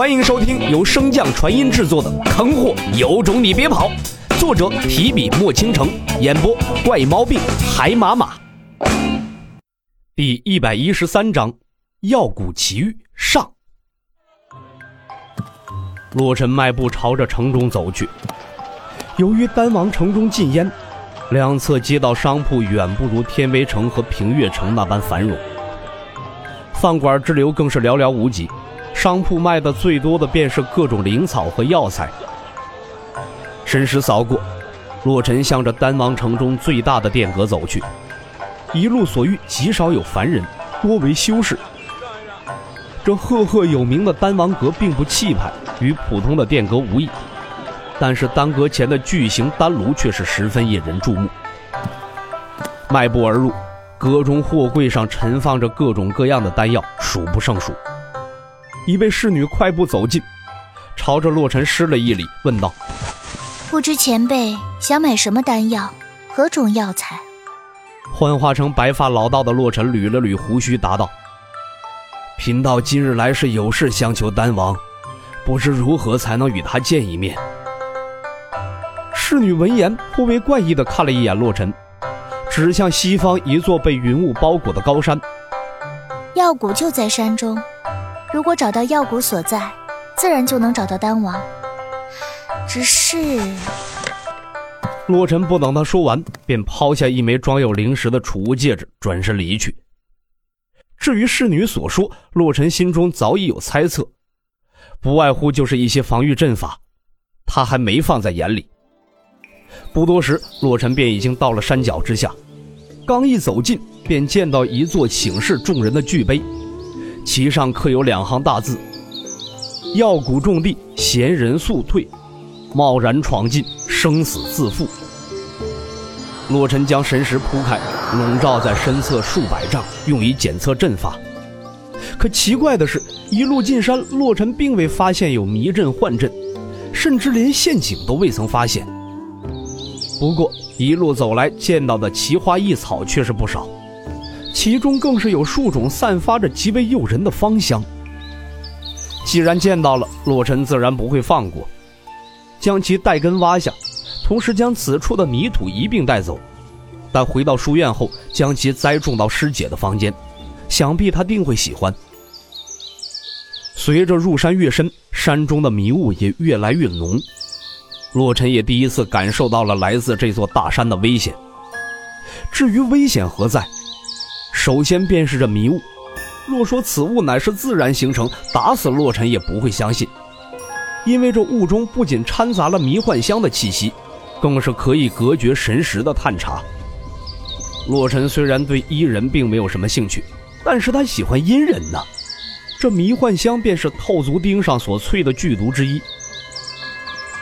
欢迎收听由升降传音制作的《坑货有种你别跑》，作者提笔墨倾城，演播怪毛病海马马。第一百一十三章：药谷奇遇上。洛尘迈步朝着城中走去。由于丹王城中禁烟，两侧街道商铺远不如天威城和平月城那般繁荣，饭馆之流更是寥寥无几。商铺卖的最多的便是各种灵草和药材。神识扫过，洛尘向着丹王城中最大的殿阁走去。一路所遇极少有凡人，多为修士。这赫赫有名的丹王阁并不气派，与普通的殿阁无异。但是丹阁前的巨型丹炉却是十分引人注目。迈步而入，阁中货柜上陈放着各种各样的丹药，数不胜数。一位侍女快步走近，朝着洛尘施了一礼，问道：“不知前辈想买什么丹药，何种药材？”幻化成白发老道的洛尘捋了捋胡须，答道：“贫道今日来是有事相求丹王，不知如何才能与他见一面。”侍女闻言颇为怪异的看了一眼洛尘，指向西方一座被云雾包裹的高山：“药谷就在山中。”如果找到药谷所在，自然就能找到丹王。只是，洛尘不等他说完，便抛下一枚装有灵石的储物戒指，转身离去。至于侍女所说，洛尘心中早已有猜测，不外乎就是一些防御阵法，他还没放在眼里。不多时，洛尘便已经到了山脚之下，刚一走近，便见到一座请示众人的巨碑。其上刻有两行大字：“药谷种地，闲人速退；贸然闯进，生死自负。”洛尘将神识铺开，笼罩在身侧数百丈，用以检测阵法。可奇怪的是，一路进山，洛尘并未发现有迷阵幻阵，甚至连陷阱都未曾发现。不过一路走来，见到的奇花异草却是不少。其中更是有数种散发着极为诱人的芳香。既然见到了，洛尘自然不会放过，将其带根挖下，同时将此处的泥土一并带走。但回到书院后，将其栽种到师姐的房间，想必她定会喜欢。随着入山越深，山中的迷雾也越来越浓，洛尘也第一次感受到了来自这座大山的危险。至于危险何在？首先便是这迷雾，若说此物乃是自然形成，打死洛尘也不会相信。因为这雾中不仅掺杂了迷幻香的气息，更是可以隔绝神识的探查。洛尘虽然对伊人并没有什么兴趣，但是他喜欢阴人呢。这迷幻香便是透足钉上所淬的剧毒之一。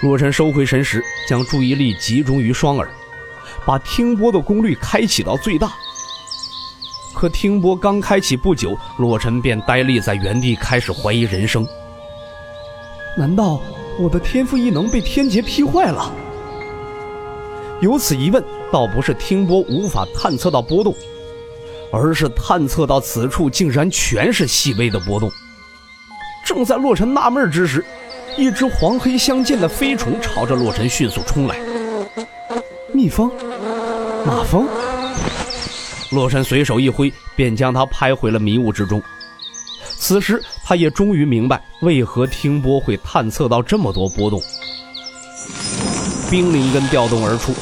洛尘收回神识，将注意力集中于双耳，把听波的功率开启到最大。可听波刚开启不久，洛尘便呆立在原地，开始怀疑人生。难道我的天赋异能被天劫劈坏了？有此疑问，倒不是听波无法探测到波动，而是探测到此处竟然全是细微的波动。正在洛尘纳闷之时，一只黄黑相间的飞虫朝着洛尘迅速冲来。蜜蜂？马蜂？洛尘随手一挥，便将它拍回了迷雾之中。此时，他也终于明白为何听波会探测到这么多波动。冰灵根调动而出，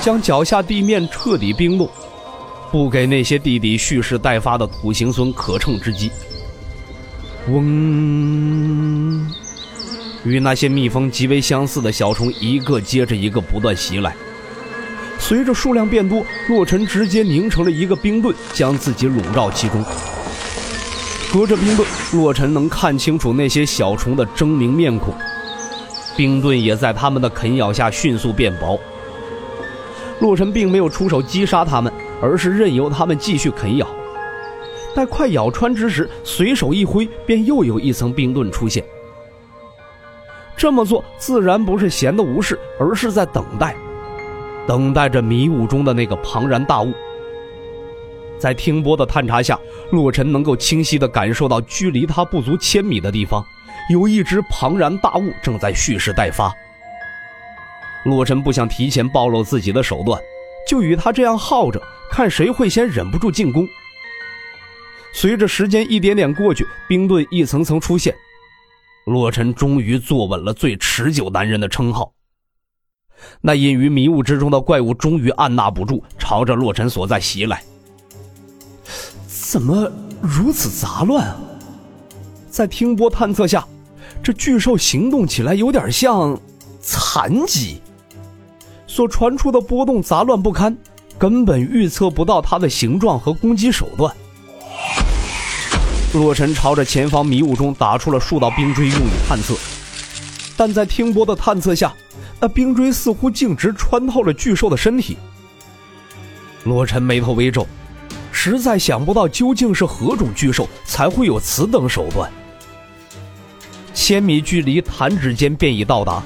将脚下地面彻底冰冻，不给那些地底蓄势待发的土行孙可乘之机。嗡，与那些蜜蜂极为相似的小虫，一个接着一个不断袭来。随着数量变多，洛尘直接凝成了一个冰盾，将自己笼罩其中。隔着冰盾，洛尘能看清楚那些小虫的狰狞面孔。冰盾也在他们的啃咬下迅速变薄。洛尘并没有出手击杀他们，而是任由他们继续啃咬。待快咬穿之时，随手一挥，便又有一层冰盾出现。这么做自然不是闲的无事，而是在等待。等待着迷雾中的那个庞然大物，在听波的探查下，洛尘能够清晰地感受到距离他不足千米的地方，有一只庞然大物正在蓄势待发。洛尘不想提前暴露自己的手段，就与他这样耗着，看谁会先忍不住进攻。随着时间一点点过去，冰盾一层层出现，洛尘终于坐稳了最持久男人的称号。那隐于迷雾之中的怪物终于按捺不住，朝着洛尘所在袭来。怎么如此杂乱啊？在听波探测下，这巨兽行动起来有点像残疾。所传出的波动杂乱不堪，根本预测不到它的形状和攻击手段。洛尘朝着前方迷雾中打出了数道冰锥，用以探测。但在听波的探测下，那冰锥似乎径直穿透了巨兽的身体。洛尘眉头微皱，实在想不到究竟是何种巨兽才会有此等手段。千米距离，弹指间便已到达。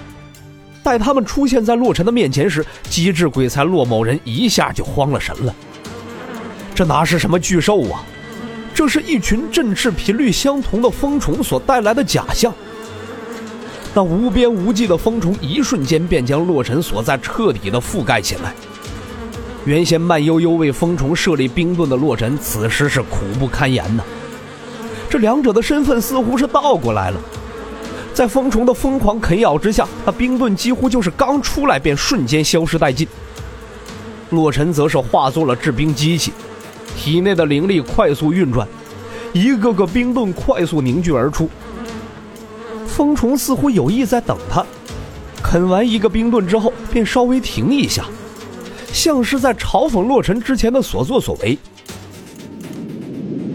待他们出现在洛尘的面前时，机智鬼才洛某人一下就慌了神了。这哪是什么巨兽啊？这是一群振翅频率相同的蜂虫所带来的假象。那无边无际的蜂虫，一瞬间便将洛尘所在彻底的覆盖起来。原先慢悠悠为蜂虫设立冰盾的洛尘，此时是苦不堪言呐。这两者的身份似乎是倒过来了。在蜂虫的疯狂啃咬之下，那冰盾几乎就是刚出来便瞬间消失殆尽。洛尘则是化作了制冰机器，体内的灵力快速运转，一个个冰盾快速凝聚而出。蜂虫似乎有意在等他，啃完一个冰盾之后便稍微停一下，像是在嘲讽洛尘之前的所作所为。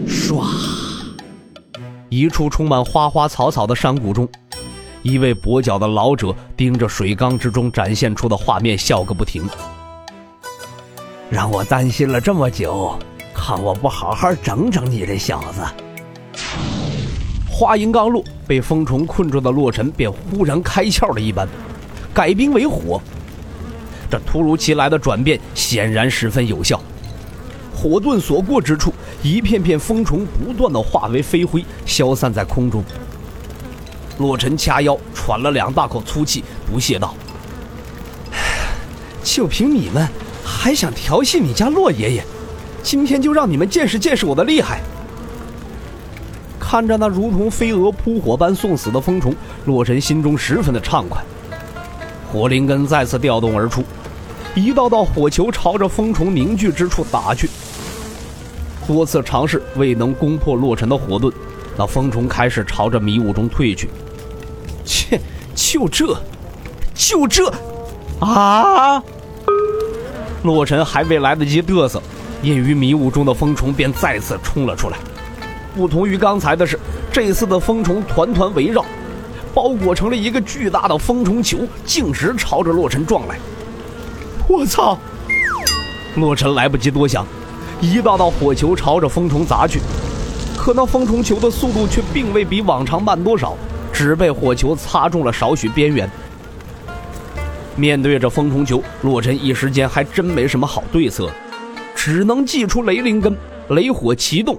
唰，一处充满花花草草的山谷中。一位跛脚的老者盯着水缸之中展现出的画面，笑个不停。让我担心了这么久，看我不好好整整你这小子！话音刚落，被风虫困住的洛尘便忽然开窍了一般，改冰为火。这突如其来的转变显然十分有效，火盾所过之处，一片片风虫不断的化为飞灰，消散在空中。洛尘掐腰，喘了两大口粗气，不屑道：“就凭你们，还想调戏你家洛爷爷？今天就让你们见识见识我的厉害！”看着那如同飞蛾扑火般送死的蜂虫，洛尘心中十分的畅快。火灵根再次调动而出，一道道火球朝着蜂虫凝聚之处打去。多次尝试未能攻破洛尘的火盾，那蜂虫开始朝着迷雾中退去。切，就这，就这，啊！洛尘还未来得及嘚瑟，隐于迷雾中的蜂虫便再次冲了出来。不同于刚才的是，这次的蜂虫团团围绕，包裹成了一个巨大的蜂虫球，径直朝着洛尘撞来。我操！洛尘来不及多想，一道道火球朝着蜂虫砸去，可那蜂虫球的速度却并未比往常慢多少。只被火球擦中了少许边缘。面对着风虫球，洛尘一时间还真没什么好对策，只能祭出雷灵根，雷火齐动，